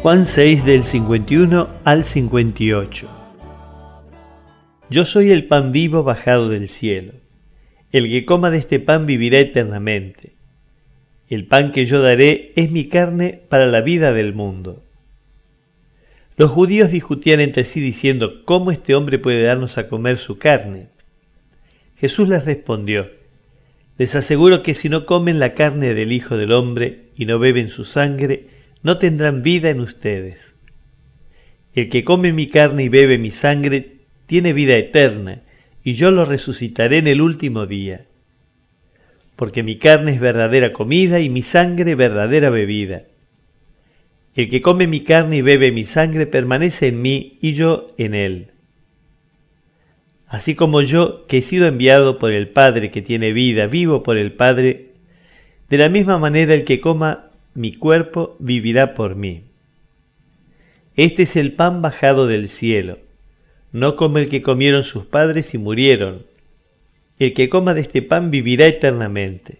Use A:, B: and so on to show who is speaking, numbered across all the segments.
A: Juan 6 del 51 al 58. Yo soy el pan vivo bajado del cielo. El que coma de este pan vivirá eternamente. El pan que yo daré es mi carne para la vida del mundo. Los judíos discutían entre sí diciendo, ¿cómo este hombre puede darnos a comer su carne? Jesús les respondió, les aseguro que si no comen la carne del Hijo del Hombre y no beben su sangre, no tendrán vida en ustedes. El que come mi carne y bebe mi sangre tiene vida eterna, y yo lo resucitaré en el último día. Porque mi carne es verdadera comida y mi sangre verdadera bebida. El que come mi carne y bebe mi sangre permanece en mí y yo en él. Así como yo, que he sido enviado por el Padre que tiene vida, vivo por el Padre, de la misma manera el que coma mi cuerpo vivirá por mí. Este es el pan bajado del cielo no como el que comieron sus padres y murieron. El que coma de este pan vivirá eternamente.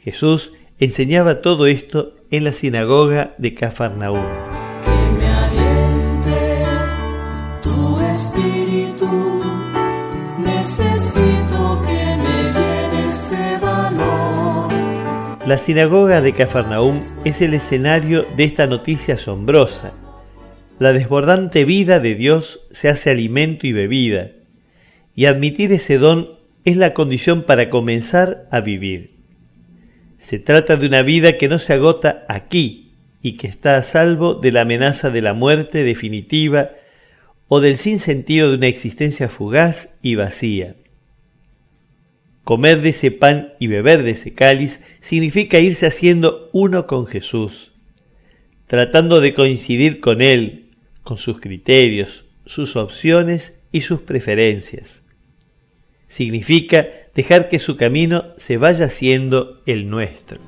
A: Jesús enseñaba todo esto en la sinagoga de Cafarnaúm.
B: Que me aliente tu espíritu,
A: La sinagoga de Cafarnaúm es el escenario de esta noticia asombrosa la desbordante vida de Dios se hace alimento y bebida, y admitir ese don es la condición para comenzar a vivir. Se trata de una vida que no se agota aquí y que está a salvo de la amenaza de la muerte definitiva o del sinsentido de una existencia fugaz y vacía. Comer de ese pan y beber de ese cáliz significa irse haciendo uno con Jesús, tratando de coincidir con Él, con sus criterios, sus opciones y sus preferencias. Significa dejar que su camino se vaya siendo el nuestro.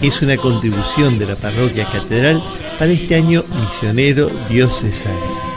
A: Es una contribución de la parroquia catedral para este año misionero diocesano.